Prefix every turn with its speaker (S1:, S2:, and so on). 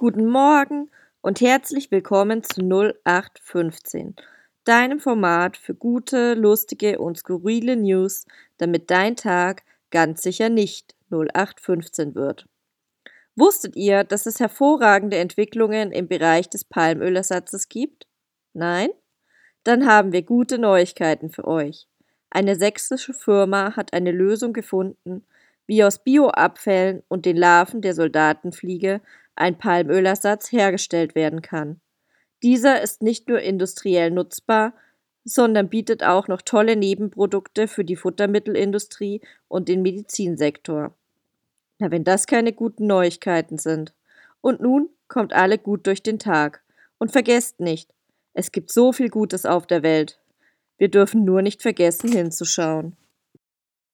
S1: Guten Morgen und herzlich willkommen zu 0815, deinem Format für gute, lustige und skurrile News, damit dein Tag ganz sicher nicht 0815 wird. Wusstet ihr, dass es hervorragende Entwicklungen im Bereich des Palmölersatzes gibt? Nein? Dann haben wir gute Neuigkeiten für euch. Eine sächsische Firma hat eine Lösung gefunden, wie aus Bioabfällen und den Larven der Soldatenfliege ein Palmölersatz hergestellt werden kann. Dieser ist nicht nur industriell nutzbar, sondern bietet auch noch tolle Nebenprodukte für die Futtermittelindustrie und den Medizinsektor. Na, wenn das keine guten Neuigkeiten sind. Und nun kommt alle gut durch den Tag. Und vergesst nicht, es gibt so viel Gutes auf der Welt. Wir dürfen nur nicht vergessen hinzuschauen.